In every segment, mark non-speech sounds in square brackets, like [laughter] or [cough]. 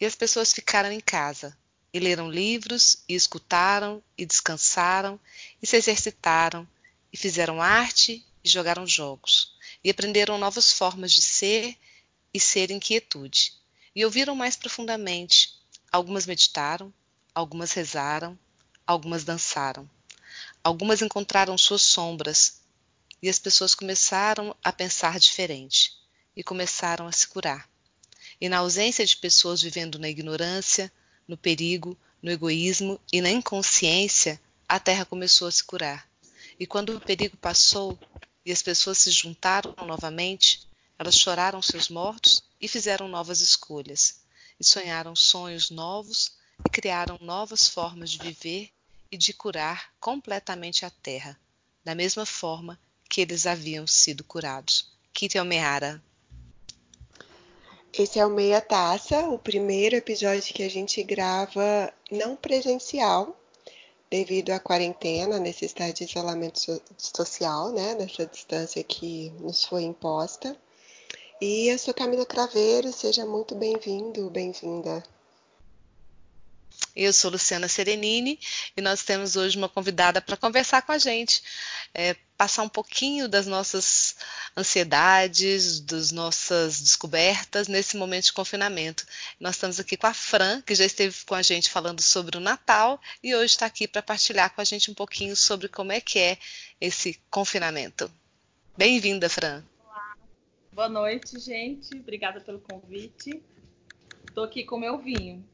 e as pessoas ficaram em casa e leram livros e escutaram e descansaram e se exercitaram e fizeram arte e jogaram jogos e aprenderam novas formas de ser e ser em quietude e ouviram mais profundamente. Algumas meditaram, algumas rezaram, algumas dançaram. Algumas encontraram suas sombras e as pessoas começaram a pensar diferente e começaram a se curar. E na ausência de pessoas vivendo na ignorância, no perigo, no egoísmo e na inconsciência, a terra começou a se curar. E quando o perigo passou e as pessoas se juntaram novamente, elas choraram seus mortos e fizeram novas escolhas, e sonharam sonhos novos e criaram novas formas de viver e de curar completamente a terra, da mesma forma que eles haviam sido curados. Kite Almeara esse é o Meia Taça, o primeiro episódio que a gente grava não presencial, devido à quarentena, necessidade de isolamento social, né, nessa distância que nos foi imposta. E eu sou Camila Craveiro, seja muito bem-vindo, bem-vinda. Eu sou Luciana Serenini e nós temos hoje uma convidada para conversar com a gente, é, passar um pouquinho das nossas ansiedades, das nossas descobertas nesse momento de confinamento. Nós estamos aqui com a Fran, que já esteve com a gente falando sobre o Natal e hoje está aqui para partilhar com a gente um pouquinho sobre como é que é esse confinamento. Bem-vinda, Fran. Olá. Boa noite, gente. Obrigada pelo convite. Estou aqui com meu vinho.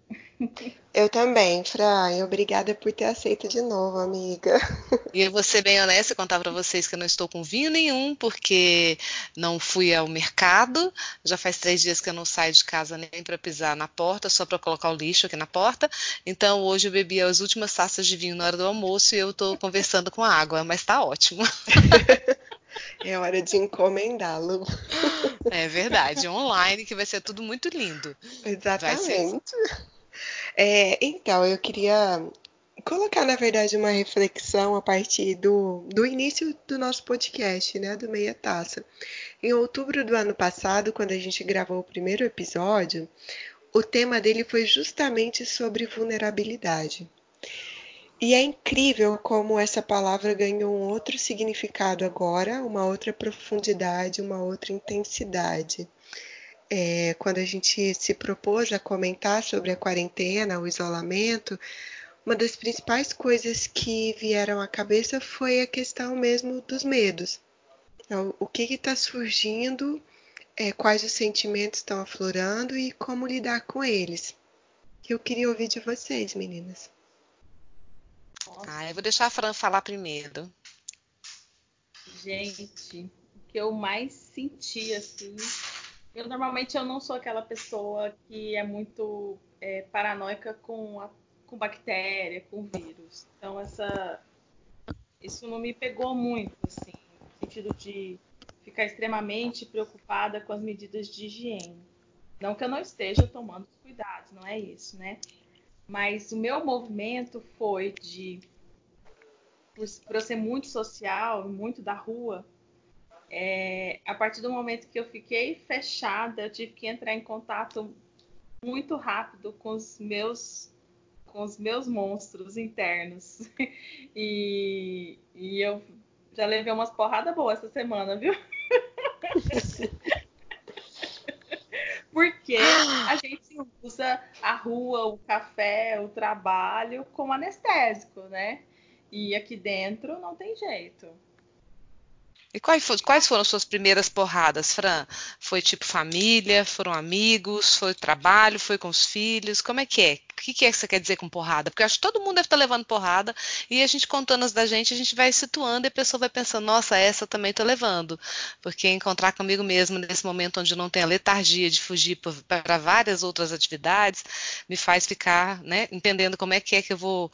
Eu também, Fran. Obrigada por ter aceito de novo, amiga. E eu vou ser bem honesta e contar para vocês que eu não estou com vinho nenhum, porque não fui ao mercado. Já faz três dias que eu não saio de casa nem para pisar na porta, só para colocar o lixo aqui na porta. Então hoje eu bebi as últimas taças de vinho na hora do almoço e eu estou conversando com a água, mas está ótimo. [laughs] É hora de encomendá-lo. É verdade, online que vai ser tudo muito lindo. Exatamente. É, então, eu queria colocar, na verdade, uma reflexão a partir do, do início do nosso podcast, né, do Meia Taça. Em outubro do ano passado, quando a gente gravou o primeiro episódio, o tema dele foi justamente sobre vulnerabilidade. E é incrível como essa palavra ganhou um outro significado agora, uma outra profundidade, uma outra intensidade é, quando a gente se propôs a comentar sobre a quarentena, o isolamento, uma das principais coisas que vieram à cabeça foi a questão mesmo dos medos. Então, o que está surgindo, é, quais os sentimentos estão aflorando e como lidar com eles. Eu queria ouvir de vocês, meninas. Ah, eu vou deixar a Fran falar primeiro. Gente, o que eu mais senti assim eu normalmente eu não sou aquela pessoa que é muito é, paranoica com, a, com bactéria, com vírus. Então essa isso não me pegou muito, assim, no sentido de ficar extremamente preocupada com as medidas de higiene. Não que eu não esteja tomando cuidados, não é isso, né? Mas o meu movimento foi de, por, por eu ser muito social, muito da rua, é, a partir do momento que eu fiquei fechada, eu tive que entrar em contato muito rápido com os meus com os meus monstros internos. [laughs] E, e eu já levei umas porradas boas essa semana, viu? [laughs] Porque a gente usa a rua, o café, o trabalho como anestésico, né? E aqui dentro não tem jeito. E quais, quais foram suas primeiras porradas, Fran? Foi tipo família, foram amigos, foi trabalho, foi com os filhos? Como é que é? O que, que é que você quer dizer com porrada? Porque eu acho que todo mundo deve estar levando porrada e a gente contando as da gente, a gente vai situando e a pessoa vai pensando, nossa, essa também estou levando. Porque encontrar comigo mesmo nesse momento onde não tem a letargia de fugir para várias outras atividades, me faz ficar né, entendendo como é que é que eu vou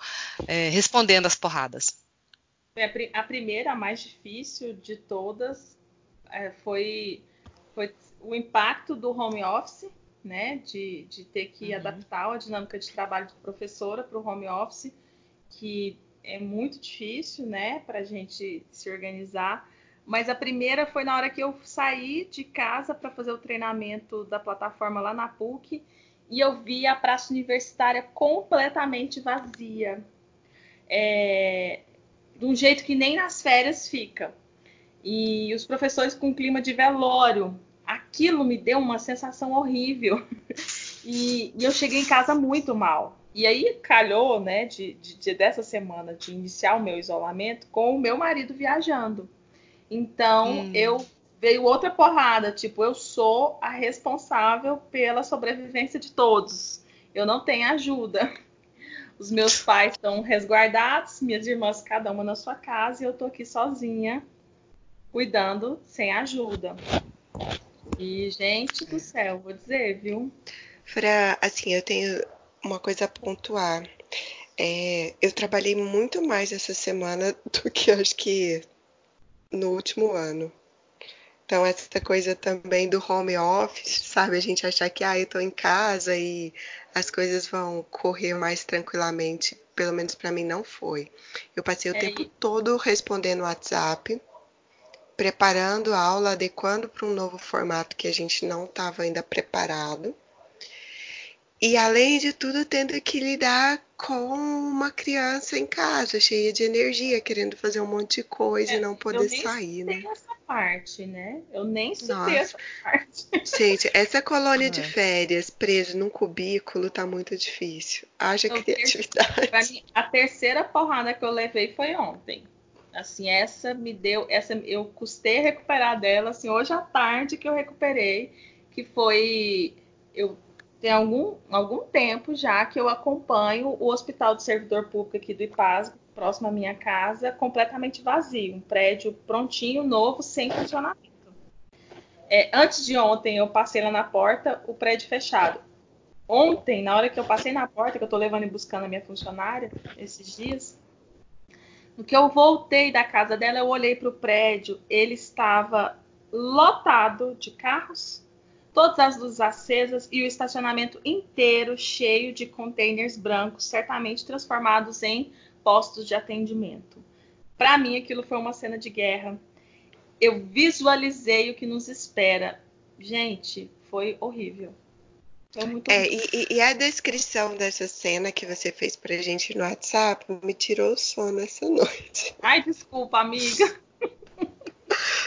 é, respondendo as porradas. A primeira, a mais difícil de todas, é, foi, foi o impacto do home office, né? De, de ter que uhum. adaptar a dinâmica de trabalho de professora para o home office, que é muito difícil, né? Para a gente se organizar. Mas a primeira foi na hora que eu saí de casa para fazer o treinamento da plataforma lá na PUC e eu vi a praça universitária completamente vazia. É, de um jeito que nem nas férias fica. E os professores com clima de velório. Aquilo me deu uma sensação horrível. [laughs] E, e eu cheguei em casa muito mal. E aí calhou, né, de, de, de, dessa semana de iniciar o meu isolamento com o meu marido viajando. Então hum. eu veio outra porrada, tipo, eu sou a responsável pela sobrevivência de todos. Eu não tenho ajuda. [laughs] Os meus pais estão resguardados, minhas irmãs cada uma na sua casa e eu tô aqui sozinha, cuidando sem ajuda. E gente do céu, vou dizer, viu? Fra, assim, eu tenho uma coisa a pontuar. É, eu trabalhei muito mais essa semana [laughs] do que acho que no último ano. Então, essa coisa também do home office, sabe? A gente achar que, ah, eu tô em casa e as coisas vão correr mais tranquilamente. Pelo menos para mim não foi. Eu passei o é tempo todo respondendo WhatsApp, preparando a aula, adequando para um novo formato que a gente não estava ainda preparado. E além de tudo, tendo que lidar com uma criança em casa, cheia de energia, querendo fazer um monte de coisa é, e não poder sair, né? essa parte, né? Eu nem sei essa parte. [laughs] Gente, essa colônia é. de férias presa num cubículo tá muito difícil. Haja eu criatividade. Pra mim, a terceira porrada que eu levei foi ontem. Assim, essa me deu, essa eu custei recuperar dela, assim, hoje à tarde que eu recuperei, que foi eu tem algum, algum tempo já que eu acompanho o Hospital do Servidor Público aqui do IPAS, próximo à minha casa, completamente vazio, um prédio prontinho, novo, sem funcionamento. É, antes de ontem, eu passei lá na porta, o prédio fechado. Ontem, na hora que eu passei na porta, que eu estou levando e buscando a minha funcionária, esses dias, no que eu voltei da casa dela, eu olhei para o prédio, ele estava lotado de carros, todas as luzes acesas e o estacionamento inteiro cheio de containers brancos, certamente transformados em postos de atendimento. Para mim, aquilo foi uma cena de guerra. Eu visualizei o que nos espera. Gente, foi horrível. Foi muito é, e, e, a descrição dessa cena que você fez pra gente no WhatsApp me tirou o sono essa [laughs] noite. Ai, desculpa, amiga.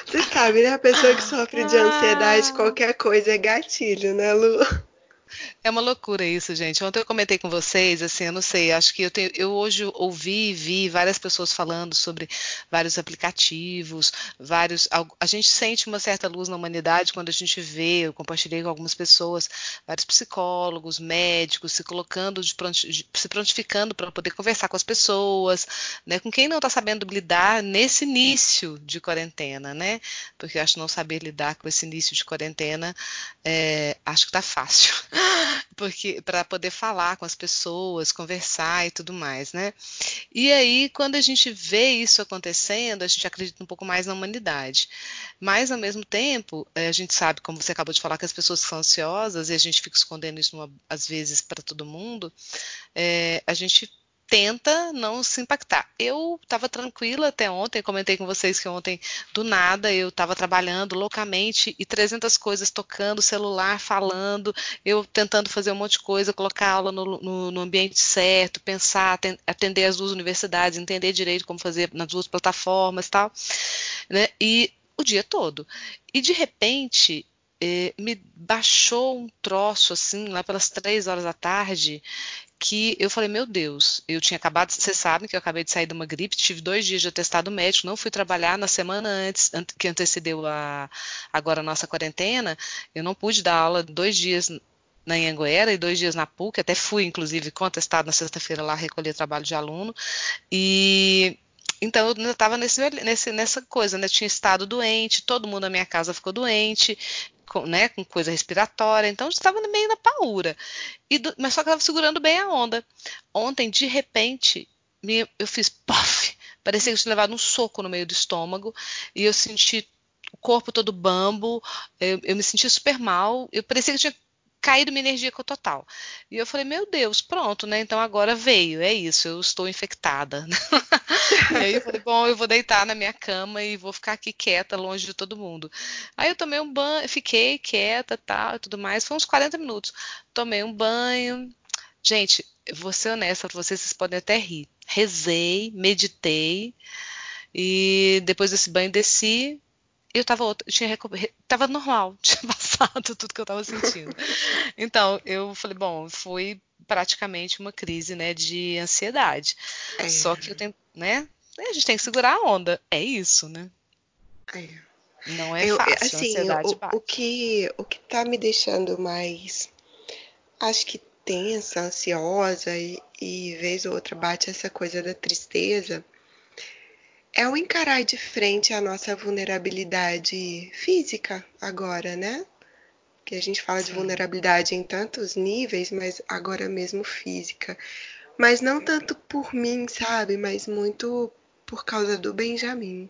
Você sabe, né? A pessoa que sofre de ansiedade, ah. qualquer coisa é gatilho, né, Lu? É uma loucura isso, gente. Ontem eu comentei com vocês, assim, eu não sei, acho que eu, tenho, eu hoje ouvi e vi várias pessoas falando sobre vários aplicativos, vários. A gente sente uma certa luz na humanidade quando a gente vê, eu compartilhei com algumas pessoas, vários psicólogos, médicos se colocando, de pronti, se prontificando para poder conversar com as pessoas, né? Com quem não está sabendo lidar nesse início de quarentena, né? Porque eu acho que não saber lidar com esse início de quarentena, é, acho que está fácil. [laughs] porque para poder falar com as pessoas, conversar e tudo mais, né? E aí, quando a gente vê isso acontecendo, a gente acredita um pouco mais na humanidade. Mas, ao mesmo tempo, eh, a gente sabe, como você acabou de falar, que as pessoas são ansiosas e a gente fica escondendo isso, às vezes, para todo mundo, é, a gente tenta não se impactar. Eu estava tranquila até ontem, comentei com vocês que ontem, do nada, eu estava trabalhando loucamente e 300 coisas tocando, celular falando, eu tentando fazer um monte de coisa, colocar aula no, no, no ambiente certo, pensar, atender as duas universidades, entender direito como fazer nas duas plataformas e tal, né? E o dia todo. E de repente, eh, me baixou um troço assim, lá pelas três horas da tarde, que eu falei, meu Deus, eu tinha acabado, vocês sabem que eu acabei de sair de uma gripe, tive dois dias de atestado médico, não fui trabalhar na semana antes, que antecedeu a, agora a nossa quarentena, eu não pude dar aula dois dias na Anhanguera e dois dias na PUC, até fui, inclusive, com atestado na sexta-feira lá recolher trabalho de aluno, e então eu estava nesse, nesse, nessa coisa, né? tinha estado doente, todo mundo na minha casa ficou doente, com, né, com coisa respiratória, então estava meio na paura. E do, mas só que estava segurando bem a onda. Ontem, de repente, me, eu fiz puff, parecia que eu tinha levado um soco no meio do estômago, e eu senti o corpo todo bambo, eu, eu me senti super mal, eu parecia que eu tinha caído minha energia total. E eu falei, meu Deus, pronto, né? Então agora veio, é isso, eu estou infectada. [laughs] e aí eu falei, bom, eu vou deitar na minha cama e vou ficar aqui quieta, longe de todo mundo. Aí eu tomei um banho, fiquei quieta, tal, e tudo mais. Foi uns 40 minutos. Tomei um banho. Gente, vou ser honesta pra vocês, vocês podem até rir. Rezei, meditei. E depois desse banho desci, eu tava, eu tinha, tava normal, [laughs] tinha passado [laughs] tudo que eu tava sentindo. Então, eu falei, bom, foi praticamente uma crise, né, de ansiedade. É. Só que eu tenho, né, a gente tem que segurar a onda. É isso, né? É. Não é eu, fácil, assim, o, o, que o que tá me deixando mais acho que tensa, ansiosa e, e vez ou outra bate essa coisa da tristeza é o encarar de frente a nossa vulnerabilidade física agora, né? Que a gente fala Sim. de vulnerabilidade em tantos níveis, mas agora mesmo física. Mas não tanto por mim, sabe? Mas muito por causa do Benjamin.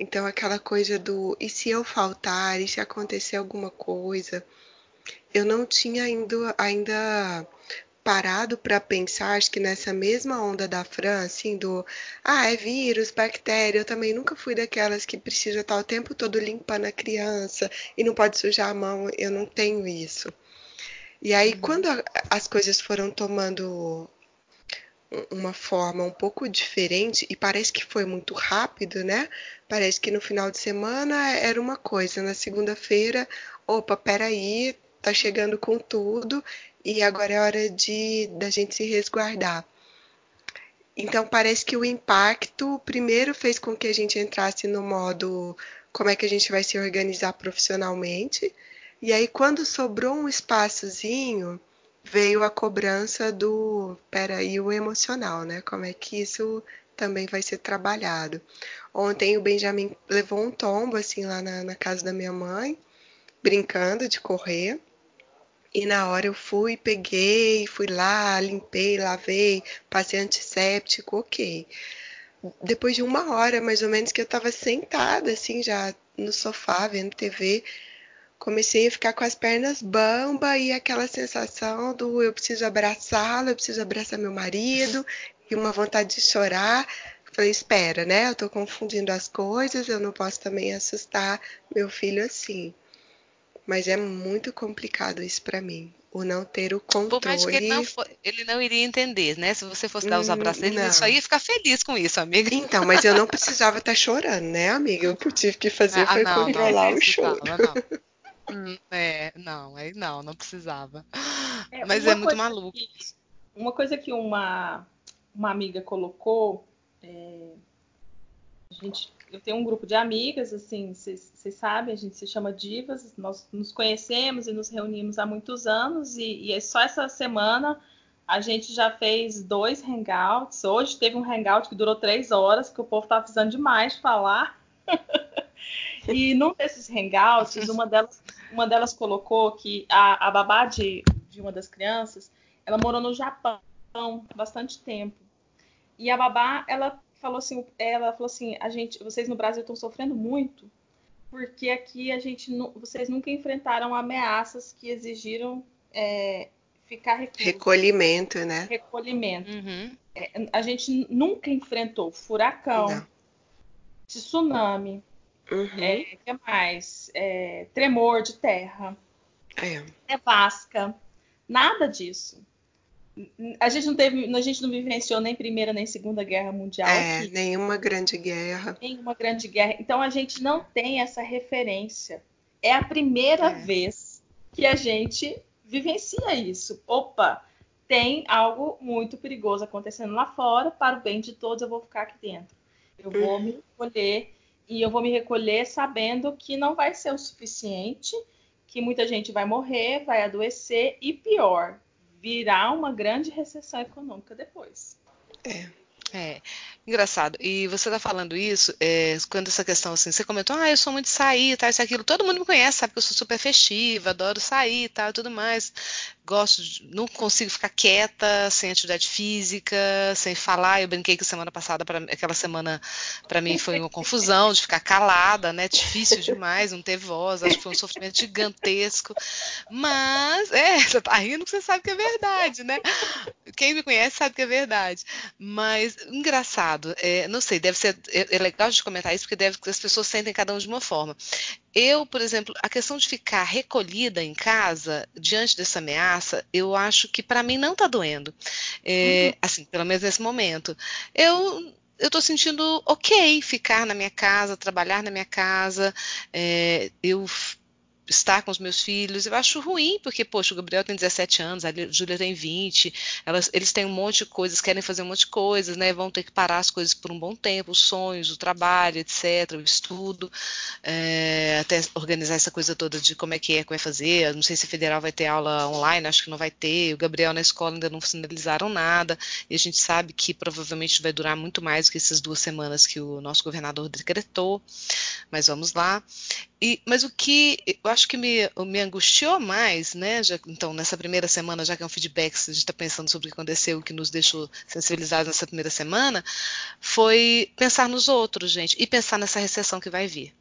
Então aquela coisa do e se eu faltar, e se acontecer alguma coisa? Eu não tinha ainda, ainda parado para pensar, acho que nessa mesma onda da Fran, assim, do ah, é vírus, bactéria, eu também nunca fui daquelas que precisa estar o tempo todo limpando a criança e não pode sujar a mão, eu não tenho isso. E aí, uhum. quando a, as coisas foram tomando uma forma um pouco diferente e parece que foi muito rápido, né? Parece que no final de semana era uma coisa, na segunda-feira, opa, peraí, tá chegando com tudo e agora é hora de da gente se resguardar. Então parece que o impacto primeiro fez com que a gente entrasse no modo como é que a gente vai se organizar profissionalmente. E aí quando sobrou um espaçozinho, veio a cobrança do, peraí, o emocional, né? Como é que isso também vai ser trabalhado. Ontem o Benjamin levou um tombo assim lá na, na casa da minha mãe, brincando de correr. E na hora eu fui, peguei, fui lá, limpei, lavei, passei antisséptico, ok. Depois de uma hora, mais ou menos, que eu tava sentada, assim, já no sofá, vendo TV, comecei a ficar com as pernas bamba e aquela sensação do eu preciso abraçá-lo, eu preciso abraçar meu marido, e uma vontade de chorar. Falei, espera, né? Eu tô confundindo as coisas, eu não posso também assustar meu filho assim mas é muito complicado isso para mim. O não ter o controle. Por mais que ele não, for, ele não iria entender, né? Se você fosse dar os hum, abraços dele, ele só ia ficar feliz com isso, amiga. Então, mas eu não precisava estar tá chorando, né, amiga? O que eu tive que fazer ah, foi não, controlar não, o choro. Não. [laughs] Hum, é, não, aí não, não precisava. É, mas é muito maluco. Que, uma coisa que uma, uma amiga colocou, é, a gente eu tenho um grupo de amigas, assim, vocês sabem, a gente se chama Divas, nós nos conhecemos e nos reunimos há muitos anos, e, e é só essa semana a gente já fez dois hangouts. Hoje teve um hangout que durou três horas, que o povo estava precisando demais de falar. [laughs] e num desses hangouts, uma delas, uma delas colocou que a, a babá de, de uma das crianças, ela morou no Japão bastante tempo. E a babá, ela falou assim, ela falou assim, a gente, vocês no Brasil estão sofrendo muito, porque aqui a gente, vocês nunca enfrentaram ameaças que exigiram é, ficar recluso. recolhimento, né? Recolhimento. Uhum. É, a gente nunca enfrentou furacão, Não. tsunami, uhum. é, que mais? É, tremor de terra, é. nevasca, nada disso a gente não teve, a gente não vivenciou nem primeira nem segunda guerra mundial. É, aqui. nenhuma grande guerra. Nenhuma grande guerra. Então a gente não tem essa referência. É a primeira é. vez que a gente vivencia isso. Opa, tem algo muito perigoso acontecendo lá fora. Para o bem de todos, eu vou ficar aqui dentro. Eu vou uhum. me recolher e eu vou me recolher sabendo que não vai ser o suficiente, que muita gente vai morrer, vai adoecer e pior, virar uma grande recessão econômica depois. É. É. Engraçado. E você está falando isso, é, quando essa questão assim, você comentou, ah, eu sou muito sair, tá, isso aquilo. Todo mundo me conhece, sabe que eu sou super festiva, adoro sair, tá, tudo mais. Gosto, de, não consigo ficar quieta, sem atividade física, sem falar. Eu brinquei que semana passada, pra, aquela semana, para mim foi uma confusão de ficar calada, né? Difícil demais, não ter voz. Acho que foi um sofrimento gigantesco. Mas, é, [laughs] você tá rindo que você sabe que é verdade, né? Quem me conhece sabe que é verdade. Mas, engraçado, é, não sei, deve ser. É, é legal de comentar isso, porque deve as pessoas sentem cada um de uma forma. Eu, por exemplo, a questão de ficar recolhida em casa diante dessa ameaça, eu acho que para mim não está doendo. É, uhum. Assim, pelo menos nesse momento. Eu eu estou sentindo ok ficar na minha casa, trabalhar na minha casa. É, eu estar com os meus filhos. Eu acho ruim, porque, poxa, o Gabriel tem 17 anos, a Júlia tem 20, elas, eles têm um monte de coisas, querem fazer um monte de coisas, né? Vão ter que parar as coisas por um bom tempo, os sonhos, o trabalho, etc., o estudo, é, até organizar essa coisa toda de como é que é que vai fazer. Não sei se federal vai ter aula online, acho que não vai ter. O Gabriel na escola ainda não sinalizaram nada, e a gente sabe que provavelmente vai durar muito mais do que essas duas semanas que o nosso governador decretou. Mas vamos lá. E, mas o que eu acho que me, me angustiou mais, né? Já, então, nessa primeira semana, já que é um feedback, a gente está pensando sobre o que aconteceu, o que nos deixou sensibilizados nessa primeira semana, foi pensar nos outros, gente, e pensar nessa recessão que vai vir.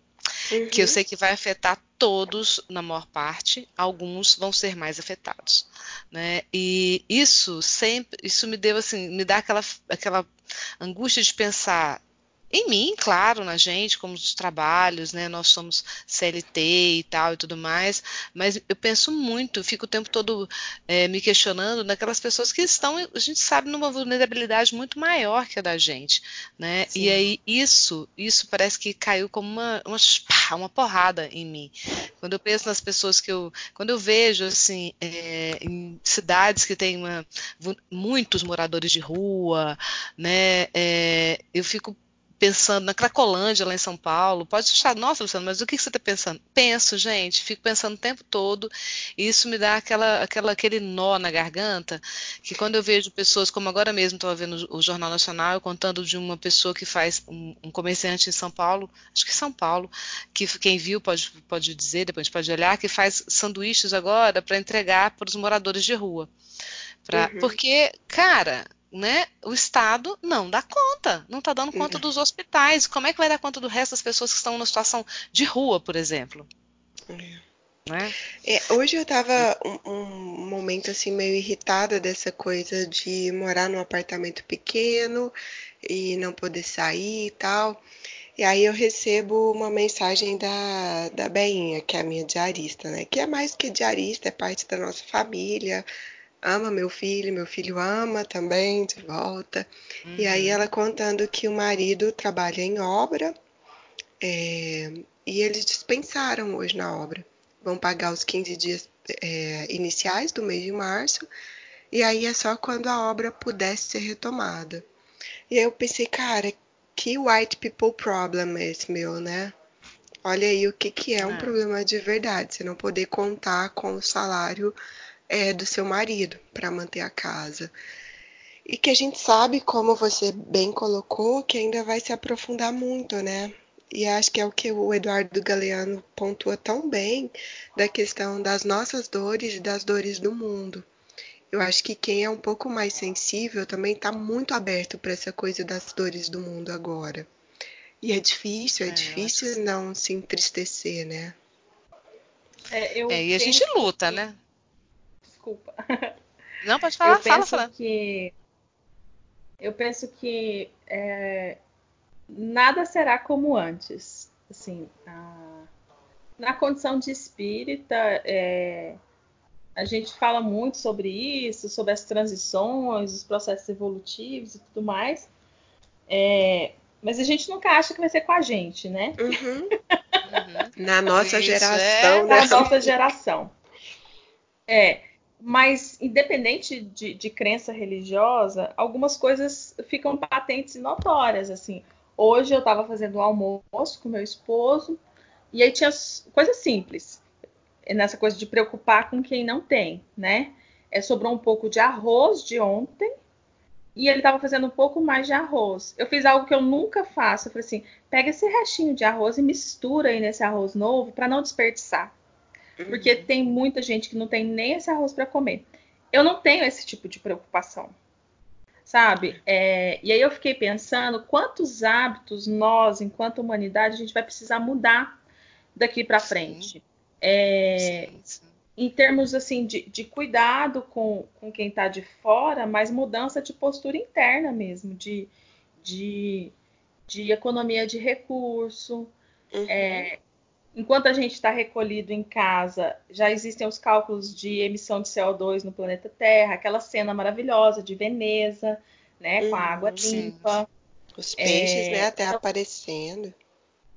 Uhum. Que eu sei que vai afetar todos, na maior parte, alguns vão ser mais afetados. Né? E isso sempre, isso me deu assim, me dá aquela, aquela angústia de pensar em mim, claro, na gente, como os trabalhos, né? Nós somos CLT e tal e tudo mais, mas eu penso muito, fico o tempo todo é, me questionando naquelas pessoas que estão, a gente sabe, numa vulnerabilidade muito maior que a da gente, né? Sim. E aí isso, isso parece que caiu como uma, uma, uma, porrada em mim. Quando eu penso nas pessoas que eu, quando eu vejo assim, é, em cidades que tem uma, muitos moradores de rua, né? É, eu fico pensando na Cracolândia, lá em São Paulo. Pode achar, nossa, Luciano, mas o que você está pensando? Penso, gente, fico pensando o tempo todo, e isso me dá aquela, aquela, aquele nó na garganta, que quando eu vejo pessoas, como agora mesmo estava vendo o Jornal Nacional, contando de uma pessoa que faz, um, um, comerciante em São Paulo, acho que São Paulo, que quem viu pode, pode dizer, depois a gente pode olhar, que faz sanduíches agora para entregar para os moradores de rua. Pra, uhum. Porque, cara, né, o Estado não dá conta, não está dando conta dos hospitais. Como é que vai dar conta do resto das pessoas que estão numa situação de rua, por exemplo? Né? É, hoje eu estava um, um, momento assim meio irritada dessa coisa de morar num apartamento pequeno e não poder sair e tal. E aí eu recebo uma mensagem da, da Beinha, que é a minha diarista, né? Que é mais que diarista, é parte da nossa família, ama meu filho, meu filho ama também de volta. Uhum. E aí uhum. ela contando que o marido trabalha em obra é, e eles dispensaram hoje na obra. Vão pagar os 15 dias é, iniciais do mês de março e aí é só quando a obra pudesse ser retomada. E aí eu pensei, cara, que white people problem é esse meu, né? Olha aí o que, que é um é. problema de verdade, você não poder contar com o salário é, do seu marido para manter a casa. E que a gente sabe, como você bem colocou, que ainda vai se aprofundar muito, né? E acho que é o que o Eduardo Galeano pontua tão bem da questão das nossas dores e das dores do mundo. Eu acho que quem é um pouco mais sensível também está muito aberto para essa coisa das dores do mundo agora. E é difícil, é, é difícil não se entristecer, né? É, é e a gente luta, que... né? Desculpa. Não, pode falar, eu fala, penso fala. Que, eu penso que é, nada será como antes. Assim, a, na condição de espírita, é, a gente fala muito sobre isso, sobre as transições, os processos evolutivos e tudo mais. É, mas a gente nunca acha que vai ser com a gente, né? Uhum. uhum. [laughs] Na nossa isso, geração. É. Né? Na nossa geração. É. Mas, independente de, de, crença religiosa, algumas coisas ficam patentes e notórias. Assim, hoje eu estava fazendo um almoço com meu esposo e aí tinha coisas simples. Nessa coisa de preocupar com quem não tem, né? É, sobrou um pouco de arroz de ontem e ele estava fazendo um pouco mais de arroz. Eu fiz algo que eu nunca faço. Eu falei assim: pega esse restinho de arroz e mistura aí nesse arroz novo para não desperdiçar. Porque tem muita gente que não tem nem esse arroz para comer. Eu não tenho esse tipo de preocupação sabe? É, e aí eu fiquei pensando quantos hábitos nós, enquanto humanidade, a gente vai precisar mudar daqui para frente. É, sim, sim. Em termos assim de, de cuidado com, com quem está de fora, mas mudança de postura interna mesmo, de, de, de economia de recurso. Uhum. É, enquanto a gente está recolhido em casa, já existem os cálculos de emissão de CO2 no planeta Terra, aquela cena maravilhosa de Veneza, né, com a água limpa. Os peixes, é, né, até então, aparecendo.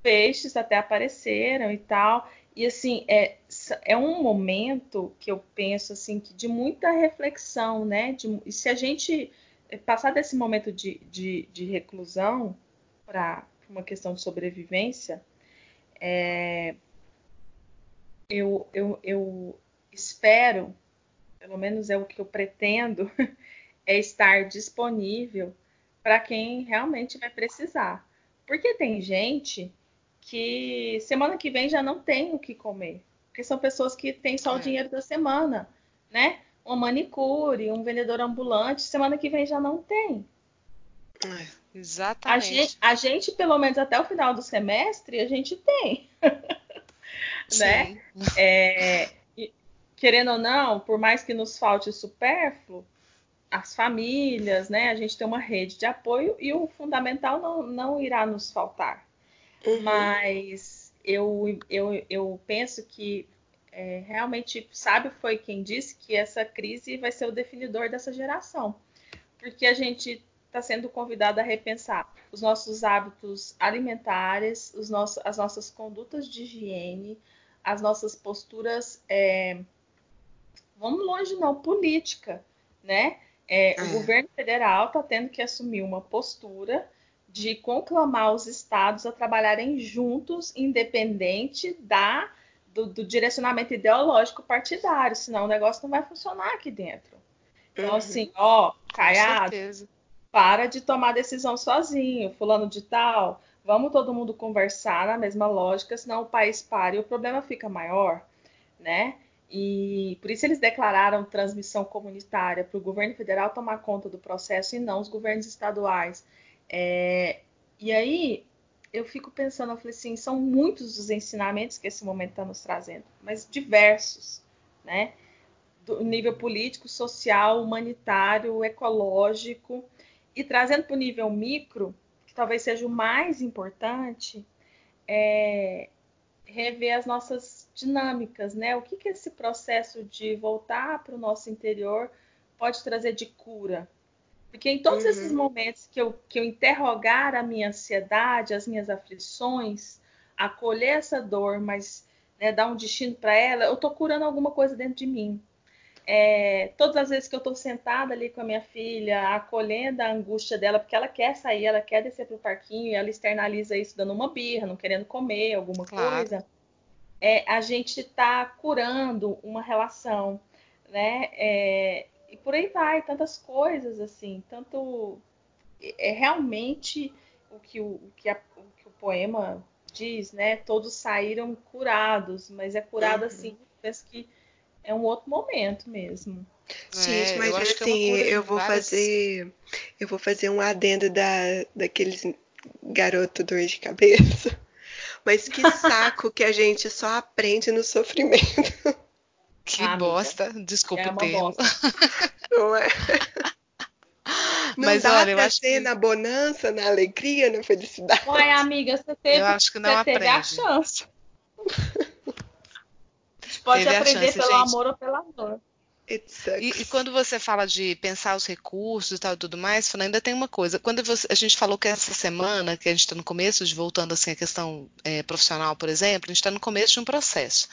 Peixes até apareceram e tal. E assim, é, é um momento que eu penso assim que de muita reflexão, né? De, e se a gente passar desse momento de, de, de reclusão para uma questão de sobrevivência, é, eu, eu, eu espero, pelo menos é o que eu pretendo, [laughs] é estar disponível para quem realmente vai precisar. Porque tem gente que semana que vem já não tem o que comer. Porque são pessoas que têm só o é. dinheiro da semana, né? Uma manicure, um vendedor ambulante, semana que vem já não tem. É. Exatamente. A gente, a gente, pelo menos até o final do semestre, a gente tem. [laughs] né? É, querendo ou não, por mais que nos falte supérfluo, as famílias, né? A gente tem uma rede de apoio e o fundamental não, não irá nos faltar. Uhum. Mas eu, eu, eu penso que é, realmente sábio foi quem disse que essa crise vai ser o definidor dessa geração. Porque a gente está sendo convidado a repensar os nossos hábitos alimentares, os nossos, as nossas condutas de higiene, as nossas posturas, é, vamos longe não, política, né? É, o é. governo federal está tendo que assumir uma postura de conclamar os estados a trabalharem juntos, independente da do, do, direcionamento ideológico partidário, senão o negócio não vai funcionar aqui dentro. Então, uhum. assim, ó, Caiado, para de tomar decisão sozinho, fulano de tal. Vamos todo mundo conversar na mesma lógica, senão o país para e o problema fica maior, né? E por isso eles declararam transmissão comunitária para o governo federal tomar conta do processo e não os governos estaduais. É, e aí eu fico pensando, eu falei assim, são muitos os ensinamentos que esse momento está nos trazendo, mas diversos, né? Do nível político, social, humanitário, ecológico. E trazendo para o nível micro, que talvez seja o mais importante, é rever as nossas dinâmicas, né? O que, que esse processo de voltar para o nosso interior pode trazer de cura? Porque em todos uhum. esses momentos que eu, que eu interrogar a minha ansiedade, as minhas aflições, acolher essa dor, mas né, dar um destino para ela, eu estou curando alguma coisa dentro de mim. É, todas as vezes que eu estou sentada ali com a minha filha, acolhendo a angústia dela, porque ela quer sair, ela quer descer para o parquinho, e ela externaliza isso dando uma birra, não querendo comer alguma claro. coisa, é, a gente está curando uma relação, né? É, e por aí vai, tantas coisas assim, tanto é realmente o que o, o que, a, o, que o poema diz, né? Todos saíram curados, mas é curado uhum. assim, penso que é um outro momento mesmo. Sim, é, mas eu assim, eu vou várias... fazer. Eu vou fazer um adendo da, daqueles garoto dor de cabeça. [laughs] Mas que [laughs] saco que a gente só aprende no sofrimento. Que ah, bosta, desculpa é o termo. [laughs] Não é? Não Mas dá olha, pra ser que... na bonança, na alegria, na felicidade. Ué, amiga, você teve, eu acho que não você teve a chance pode Teve aprender chance, pelo gente. amor ou pela dor. E, e, quando você fala de pensar os recursos e tal e tudo mais, ainda tem uma coisa. Quando você, a gente falou que essa semana, que a gente está no começo, de voltando assim à questão é, profissional, por exemplo, a gente está no começo de um processo,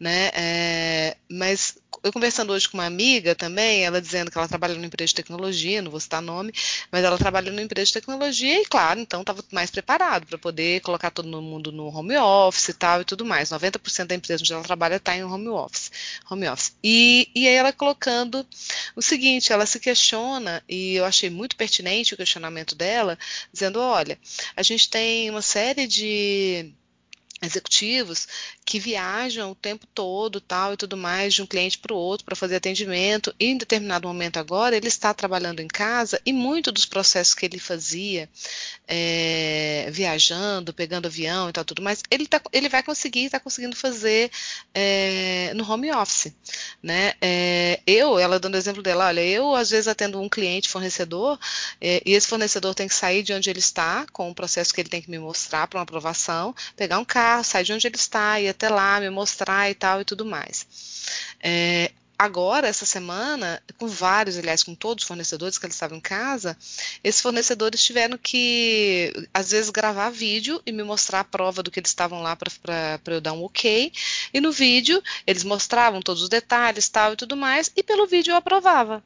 né? É, mas eu conversando hoje com uma amiga também, ela dizendo que ela trabalha numa empresa de tecnologia, não vou citar nome, mas ela trabalha numa empresa de tecnologia e, claro, então estava mais preparado para poder colocar todo mundo no home office e tal e tudo mais. 90% da empresa onde ela trabalha está em home office. Home office. E, e aí ela colocando o seguinte, ela se questiona, e eu achei muito pertinente o questionamento dela, dizendo: olha, a gente tem uma série de executivos que viajam o tempo todo, tal e tudo mais, de um cliente para o outro para fazer atendimento. E em determinado momento agora ele está trabalhando em casa e muito dos processos que ele fazia é, viajando, pegando avião e tal tudo mais, ele, tá, ele vai conseguir, está conseguindo fazer é, no home office, né? É, eu, ela dando o exemplo dela, olha, eu às vezes atendo um cliente fornecedor e esse fornecedor tem que sair de onde ele está com o processo que ele tem que me mostrar para uma aprovação, pegar um carro carro, sair de onde ele está, ir até lá, me mostrar e tal e tudo mais. É, agora, essa semana, com vários, aliás, com todos os fornecedores que eles estavam em casa, esses fornecedores tiveram que, às vezes, gravar vídeo e me mostrar a prova do que eles estavam lá para eu dar um ok. E no vídeo, eles mostravam todos os detalhes, tal e tudo mais, e pelo vídeo eu aprovava.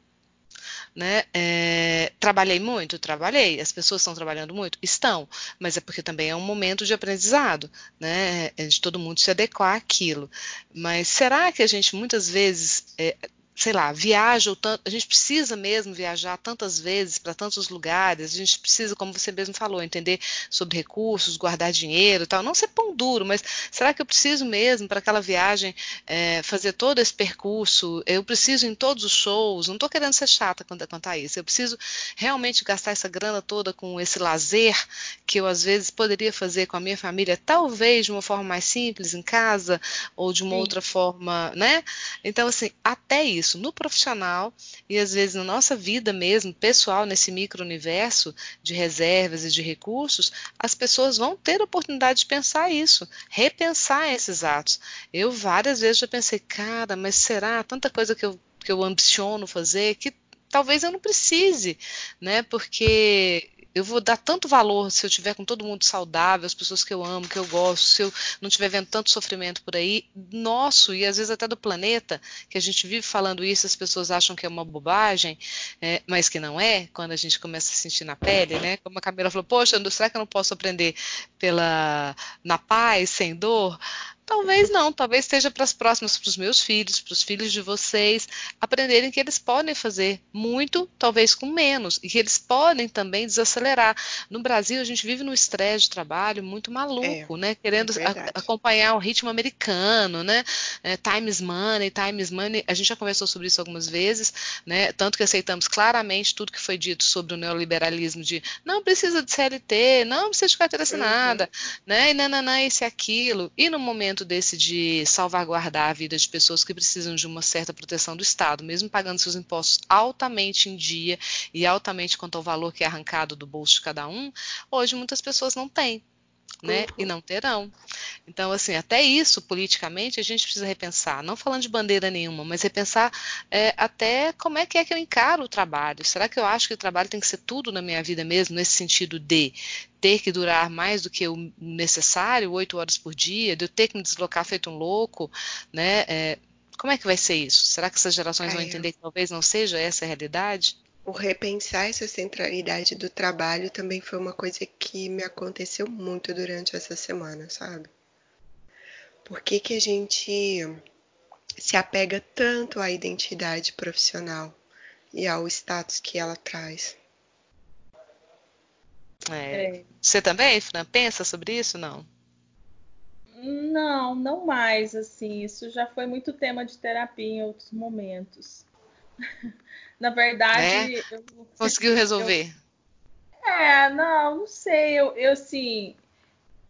Né? É, trabalhei muito? Trabalhei. As pessoas estão trabalhando muito? Estão. Mas é porque também é um momento de aprendizado, né? É de todo mundo se adequar àquilo. Mas será que a gente muitas vezes é, sei lá, viaja o tanto, a gente precisa mesmo viajar tantas vezes para tantos lugares, a gente precisa, como você mesmo falou, entender sobre recursos, guardar dinheiro e tal, não ser pão duro, mas será que eu preciso mesmo para aquela viagem é, fazer todo esse percurso? Eu preciso em todos os shows, não estou querendo ser chata quanto, quanto a isso, eu preciso realmente gastar essa grana toda com esse lazer que eu às vezes poderia fazer com a minha família, talvez de uma forma mais simples em casa ou de uma Sim. outra forma, né? Então assim, até isso isso no profissional e às vezes na nossa vida mesmo, pessoal, nesse micro-universo de reservas e de recursos, as pessoas vão ter a oportunidade de pensar isso, repensar esses atos. Eu várias vezes já pensei, cara, mas será tanta coisa que eu, que eu ambiciono fazer que talvez eu não precise, né? Porque eu vou dar tanto valor se eu tiver com todo mundo saudável, as pessoas que eu amo, que eu gosto, se eu não estiver vendo tanto sofrimento por aí, nosso e às vezes até do planeta, que a gente vive falando isso, as pessoas acham que é uma bobagem, é, mas que não é, quando a gente começa a sentir na pele, né? Como a Camila falou, poxa, será que eu não posso aprender pela na paz, sem dor? Talvez não, talvez seja para as próximas, para os meus filhos, para os filhos de vocês, aprenderem que eles podem fazer muito, talvez com menos, e que eles podem também desacelerar. No Brasil, a gente vive num estresse de trabalho muito maluco, é, né? Querendo é a, acompanhar o ritmo americano, né? É, time is money, time is money. A gente já conversou sobre isso algumas vezes, né? Tanto que aceitamos claramente tudo que foi dito sobre o neoliberalismo de não precisa de CLT, não precisa de carteira assinada, uhum. né? E nananã, isso e aquilo. E no momento momento desse de salvaguardar a vida de pessoas que precisam de uma certa proteção do Estado, mesmo pagando seus impostos altamente em dia e altamente quanto ao valor que é arrancado do bolso de cada um, hoje muitas pessoas não têm né? Uhum. E não terão. Então, assim, até isso, politicamente, a gente precisa repensar. Não falando de bandeira nenhuma, mas repensar é, até como é que é que eu encaro o trabalho. Será que eu acho que o trabalho tem que ser tudo na minha vida mesmo, nesse sentido de ter que durar mais do que o necessário, oito horas por dia, de eu ter que me deslocar feito um louco, né? É, como é que vai ser isso? Será que essas gerações vão entender que talvez não seja essa a realidade? O repensar essa centralidade do trabalho também foi uma coisa que me aconteceu muito durante essa semana, sabe? Por que, que a gente se apega tanto à identidade profissional e ao status que ela traz? É. É. Você também, Fran, pensa sobre isso, não? Não, não mais, assim, isso já foi muito tema de terapia em outros momentos. [laughs] Na verdade. É? Eu, Conseguiu [laughs] resolver? Eu, é, não, não sei. Eu, eu assim.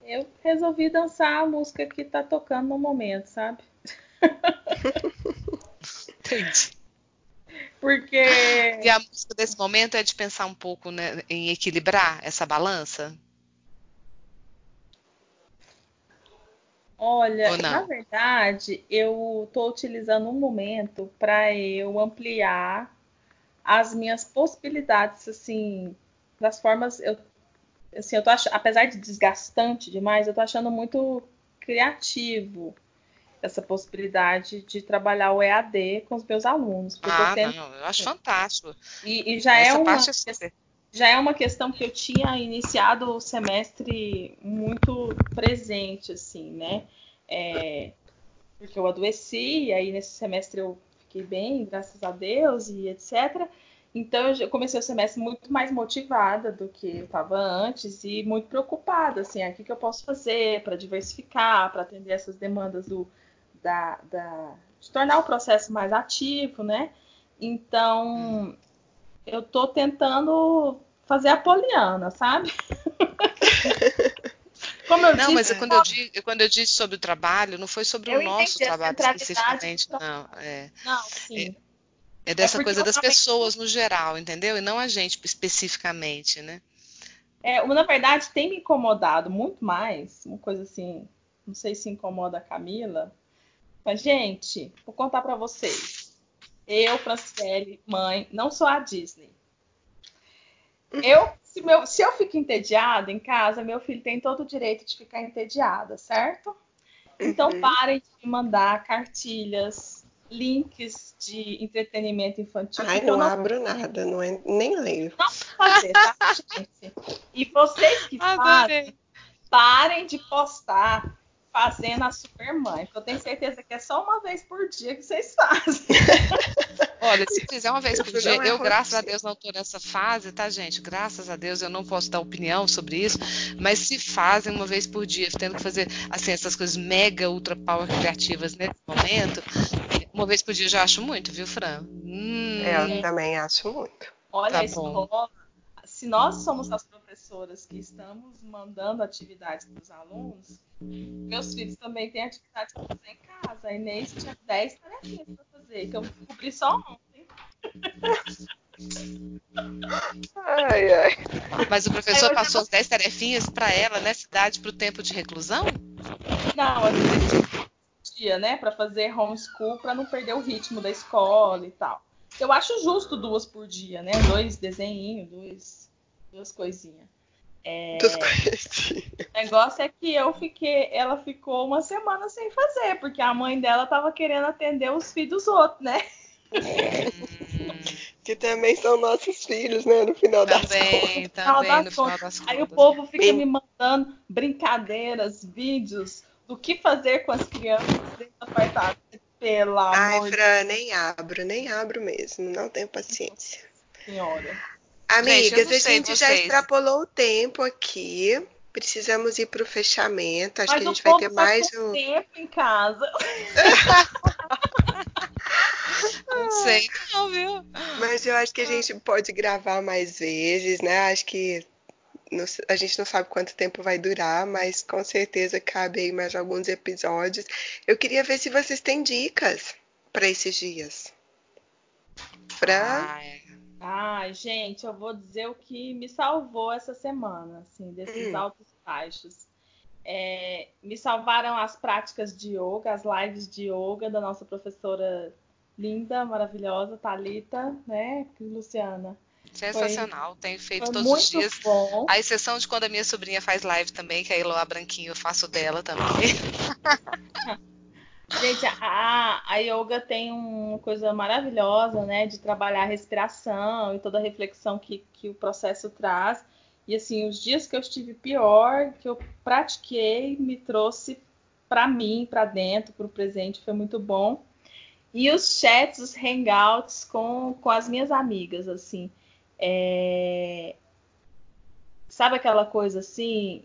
Eu resolvi dançar a música que tá tocando no momento, sabe? [laughs] Entendi. Porque. E a música desse momento é de pensar um pouco né, em equilibrar essa balança? Olha, na verdade, eu estou utilizando um momento para eu ampliar as minhas possibilidades, assim, das formas. Eu, assim, eu tô ach... apesar de desgastante demais, eu tô achando muito criativo essa possibilidade de trabalhar o EAD com os meus alunos. Ah, sempre... não, eu acho fantástico. E, e já essa é uma é já é uma questão que eu tinha iniciado o semestre muito presente, assim, né? É, porque eu adoeci, e aí nesse semestre eu fiquei bem, graças a Deus e etc. Então eu comecei o semestre muito mais motivada do que eu estava antes e muito preocupada, assim, ah, o que, que eu posso fazer para diversificar, para atender essas demandas do, da, da, de tornar o processo mais ativo, né? Então eu estou tentando fazer a poliana, sabe? [laughs] Como eu não, disse, mas é quando, eu disse, quando eu disse sobre o trabalho, não foi sobre o nosso trabalho especificamente, não. É, não, sim. É, é dessa é coisa das pessoas no geral, entendeu? E não a gente especificamente, né? É, na verdade, tem me incomodado muito mais, uma coisa assim, não sei se incomoda a Camila, mas, gente, vou contar para vocês. Eu, Franciele, mãe, não sou a Disney. Eu, se, meu, se eu fico entediada em casa, meu filho tem todo o direito de ficar entediada, certo? Então, uhum. parem de me mandar cartilhas, links de entretenimento infantil. Ai, não, não abro nada, não é, nem leio. Não fazer, tá, [laughs] gente? E vocês que fazem, parem de postar fazendo a Supermãe, porque eu tenho certeza que é só uma vez por dia que vocês fazem. [laughs] Olha, se fizer uma vez por dia, é eu, graças a Deus, não estou nessa fase, tá, gente? Graças a Deus, eu não posso dar opinião sobre isso, mas se fazem uma vez por dia, tendo que fazer, assim, essas coisas mega, ultra power criativas nesse momento, uma vez por dia eu já acho muito, viu, Fran? Hum. Eu também acho muito. Olha, tá a escola, se nós somos as professoras que estamos mandando atividades para os alunos, meus filhos também têm atividades para fazer em casa. A Inês tinha 10 tarefinhas para fazer, que eu descobri só ontem. Ai, ai. Mas o professor passou as 10 tarefinhas para ela nessa idade para o tempo de reclusão? Não, eu dia, né, para fazer homeschool para não perder o ritmo da escola e tal. Eu acho justo duas por dia, né? Dois desenhinhos, dois, duas coisinhas. É... Duas [laughs] coisinhas. O negócio é que eu fiquei, ela ficou uma semana sem fazer, porque a mãe dela tava querendo atender os filhos dos outros, né? que também são nossos filhos, né? No final também, das contas. Também, no final das contas. Aí o povo fica Bem... me mandando brincadeiras, vídeos do que fazer com as crianças dentro do apartamento. Pelo Ai, amor Fran, de... nem abro, nem abro mesmo. Não tenho paciência. Senhora. Amigas, gente, a gente já extrapolou o tempo aqui. Precisamos ir para o fechamento. Acho Mas que a gente vai ter tá mais um. tempo em casa. não sei, não, viu? Mas eu acho que a gente pode gravar mais vezes, né? Acho que a gente não sabe quanto tempo vai durar, mas com certeza cabe aí mais alguns episódios. Eu queria ver se vocês têm dicas para esses dias. Fran? Ai. Ai, gente, eu vou dizer o que me salvou essa semana, assim, desses hum. altos e baixos. É, me salvaram as práticas de yoga, as lives de yoga da nossa professora linda, maravilhosa, Talita, né, Luciana? Sensacional, foi, tenho feito todos os dias. Bom. A exceção de quando a minha sobrinha faz live também, que aí lá branquinho eu faço dela também. [laughs] Gente, a, a yoga tem uma coisa maravilhosa, né? De trabalhar a respiração e toda a reflexão que, que o processo traz. E assim, os dias que eu estive pior, que eu pratiquei, me trouxe para mim, para dentro, para o presente, foi muito bom. E os chats, os hangouts com, com as minhas amigas, assim. É... Sabe aquela coisa assim?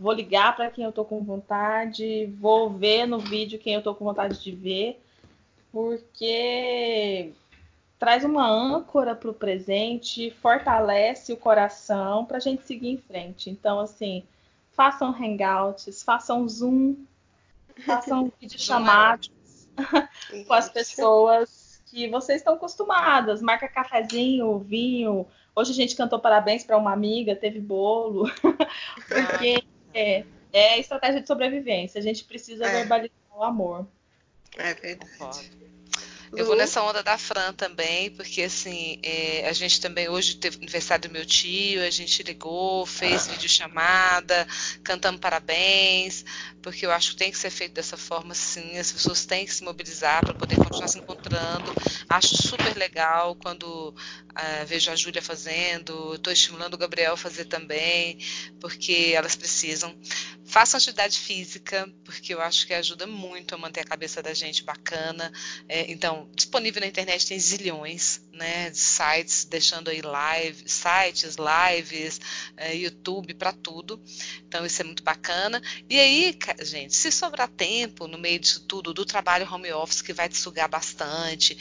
Vou ligar para quem eu tô com vontade, vou ver no vídeo quem eu tô com vontade de ver, porque traz uma âncora para o presente, fortalece o coração para a gente seguir em frente. Então, assim, façam hangouts, façam Zoom, [laughs] façam videochamadas com as pessoas que vocês estão acostumadas. Marca cafezinho, vinho. Hoje a gente cantou parabéns para uma amiga, teve bolo. [laughs] Porque é, é estratégia de sobrevivência. A gente precisa é. verbalizar o amor. É verdade. Eu vou nessa onda da Fran também, porque assim, é, a gente também hoje teve aniversário do meu tio, a gente ligou, fez ah. videochamada, cantamos parabéns, porque eu acho que tem que ser feito dessa forma sim, as pessoas têm que se mobilizar para poder continuar se encontrando. Acho super legal quando uh, vejo a Júlia fazendo, estou estimulando o Gabriel a fazer também, porque elas precisam. Façam atividade física, porque eu acho que ajuda muito a manter a cabeça da gente bacana. É, então, disponível na internet tem zilhões né, de sites, deixando aí live, sites, lives, é, YouTube para tudo. Então, isso é muito bacana. E aí, gente, se sobrar tempo no meio disso tudo, do trabalho home office que vai te sugar bastante,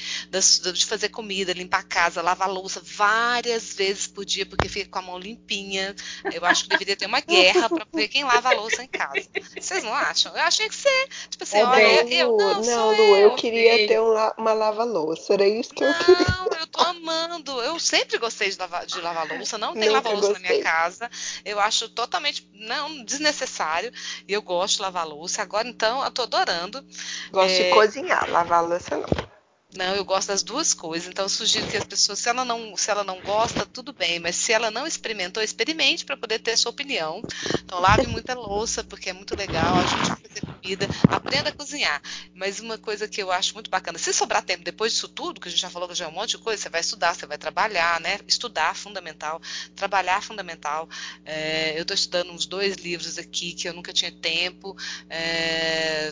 de fazer comida, limpar a casa, lavar louça várias vezes por dia, porque fica com a mão limpinha. Eu acho que deveria ter uma guerra para ver quem lava a louça em casa. Vocês não acham? Eu achei que ser, tipo assim, é olha, bem, eu não, não Lu, eu, eu queria ter um, uma lava-louça, era isso que não, eu queria. Eu amando. Eu sempre gostei de lavar, de lavar louça, não tem lava-louça na minha casa. Eu acho totalmente não desnecessário e eu gosto de lavar louça. Agora então, eu tô adorando. Gosto é... de cozinhar, lavar louça não. Não, eu gosto das duas coisas. Então, eu sugiro que as pessoas, se ela não, se ela não gosta, tudo bem. Mas se ela não experimentou, experimente para poder ter sua opinião. Então, lave [laughs] muita louça, porque é muito legal. Ajude a fazer comida. Aprenda a cozinhar. Mas uma coisa que eu acho muito bacana, se sobrar tempo depois disso tudo, que a gente já falou que já é um monte de coisa, você vai estudar, você vai trabalhar, né? Estudar fundamental, trabalhar fundamental. É, eu estou estudando uns dois livros aqui que eu nunca tinha tempo. É,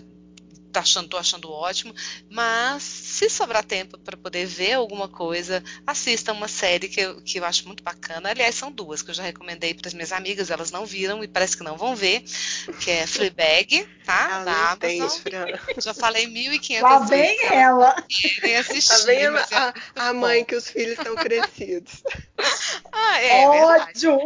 tá achando, tô achando ótimo, mas se sobrar tempo para poder ver alguma coisa, assista uma série que eu, que eu acho muito bacana. Aliás, são duas que eu já recomendei para as minhas amigas, elas não viram e parece que não vão ver, que é Fleabag, tá? [laughs] da Amazon. Já falei 1.500 Lá vem ela. Querem assistir. Tá vendo a, a mãe que os filhos estão crescidos. [laughs] ah, é, é Ódio!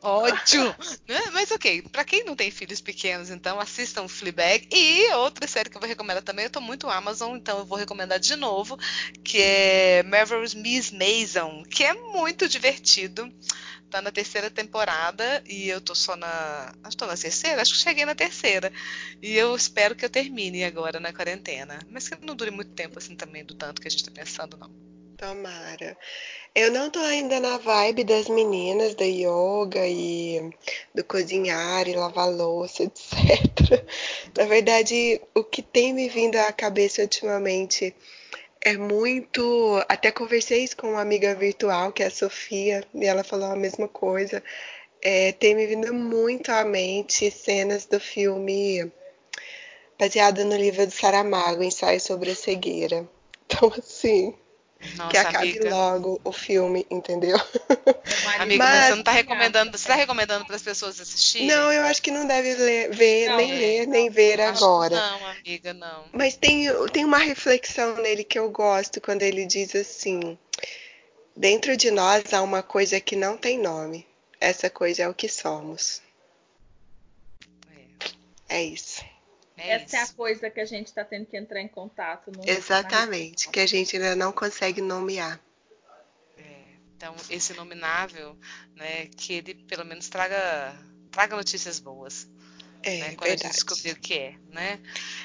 Ódio! Né? Mas ok, para quem não tem filhos pequenos, então assistam Fleabag e outra série que eu vou recomendar também, eu tô muito Amazon, então eu vou recomendar de novo, que é Marvelous Miss Mason, que é muito divertido. Tá na terceira temporada e eu tô só na. Acho que tô na terceira? Acho que cheguei na terceira. E eu espero que eu termine agora na quarentena. Mas que não dure muito tempo assim também, do tanto que a gente tá pensando, não. Tomara. Eu não tô ainda na vibe das meninas da yoga e do cozinhar e lavar louça, [laughs] etc. Na verdade, o que tem me vindo à cabeça ultimamente é muito. Até conversei isso com uma amiga virtual, que é a Sofia, e ela falou a mesma coisa. É, tem me vindo muito à mente cenas do filme baseado no livro do Saramago, Ensaio sobre a Cegueira. Então, assim, nossa, que acabe amiga. logo o filme, entendeu? Amiga, mas, mas você não tá recomendando, você tá recomendando para as pessoas assistirem? Não, eu acho que não deve ler, ver, não, nem é, ler, nem ver agora. Não, amiga, não. Mas tem, tem uma reflexão nele que eu gosto quando ele diz assim: Dentro de nós há uma coisa que não tem nome. Essa coisa é o que somos. É, é isso. É Essa isso. é a coisa que a gente está tendo que entrar em contato. Exatamente, que a gente ainda não consegue nomear. É, então, esse nominável, né, que ele pelo menos traga, traga notícias boas. É, né, quando verdade. a gente descobrir o que é, né?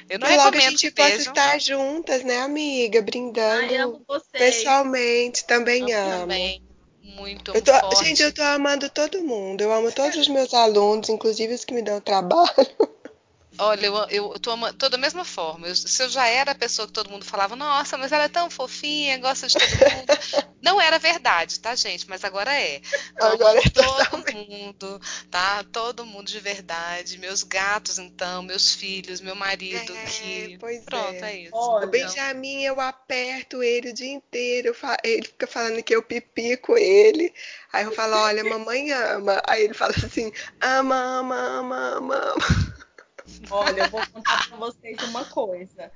Eu não Mas logo a gente possa estar juntas, né, amiga? Brindando Ai, amo pessoalmente, também amo. amo. Também. Muito, eu tô, forte. Gente, eu tô amando todo mundo. Eu amo todos os meus alunos, inclusive os que me dão trabalho. [laughs] Olha, eu, eu tô, tô da mesma forma. Eu, se eu já era a pessoa que todo mundo falava, nossa, mas ela é tão fofinha, gosta de todo mundo. [laughs] Não era verdade, tá, gente? Mas agora é. agora é todo mundo, tá? Todo mundo de verdade. Meus gatos, então, meus filhos, meu marido, é, que. Pois Pronto, é. é isso. Olha, o Benjamin, eu aperto ele o dia inteiro. Ele fica falando que eu pipico ele. Aí eu falo, olha, mamãe ama. Aí ele fala assim, ama, ama, ama, ama, ama. Olha, eu vou contar pra vocês uma coisa.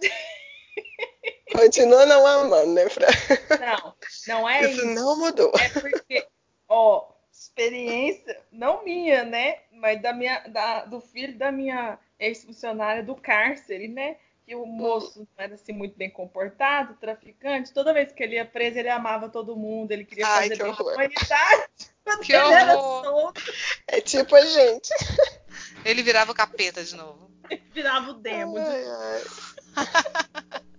[laughs] Continua não amando, né, Fran? Não, não é isso. Isso não mudou. É porque, ó, experiência, não minha, né? Mas da minha, da, do filho da minha ex-funcionária do cárcere, né? Que o moço não era assim muito bem comportado, traficante. Toda vez que ele ia preso, ele amava todo mundo, ele queria Ai, fazer que horror. humanidade. Que horror. É tipo a gente. Ele virava o capeta de novo. Ele [laughs] virava o demo. Ai, ai. [laughs]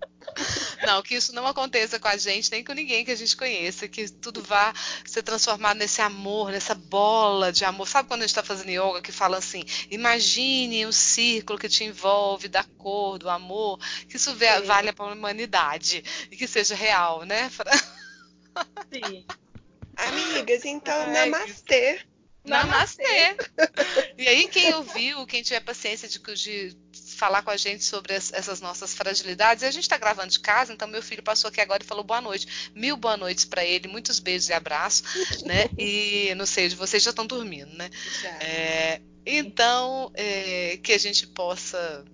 Não, que isso não aconteça com a gente, nem com ninguém que a gente conheça, que tudo vá ser transformado nesse amor, nessa bola de amor. Sabe quando a gente está fazendo yoga que fala assim, imagine um círculo que te envolve da cor, do amor, que isso Sim. valha para a humanidade e que seja real, né? [laughs] Sim. Amigas, então, Ai, namastê. Namastê. e aí, quem ouviu, quem tiver paciência de, de falar com a gente sobre as, essas nossas fragilidades, a gente está gravando de casa, então meu filho passou aqui agora e falou boa noite. Mil boa noites para ele, muitos beijos e abraços, né? E não sei, vocês já estão dormindo, né? É, então, é, que a gente possa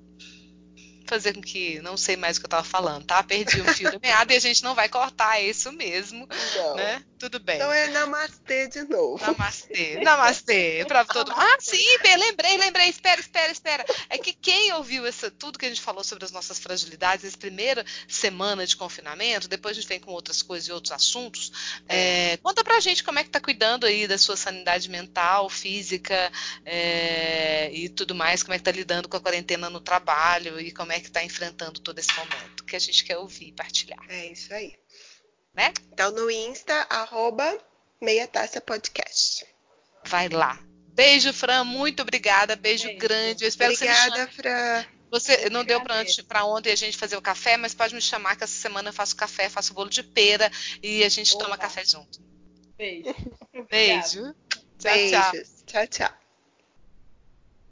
fazer com que não sei mais o que eu estava falando, tá? Perdi o fio da meada e a gente não vai cortar é isso mesmo, não. né? Tudo bem. Então é namastê de novo. Namastê, namastê para todo mundo. Ah, sim, lembrei, lembrei. Espera, espera, espera. É que quem ouviu essa, tudo que a gente falou sobre as nossas fragilidades, essa primeira semana de confinamento, depois a gente vem com outras coisas e outros assuntos. É, conta pra gente como é que tá cuidando aí da sua sanidade mental, física é, e tudo mais, como é que tá lidando com a quarentena no trabalho e como é que tá enfrentando todo esse momento que a gente quer ouvir e partilhar. É isso aí né? Então no Insta, arroba Meia Taça Podcast. Vai lá. Beijo, Fran. Muito obrigada. Beijo, Beijo. grande. Eu espero obrigada, que você Fran. Você não deu para ontem a gente fazer o café, mas pode me chamar que essa semana eu faço café, faço bolo de pera e a gente Opa. toma café junto. Beijo. Beijo. Tchau, Beijos. tchau. Tchau, tchau.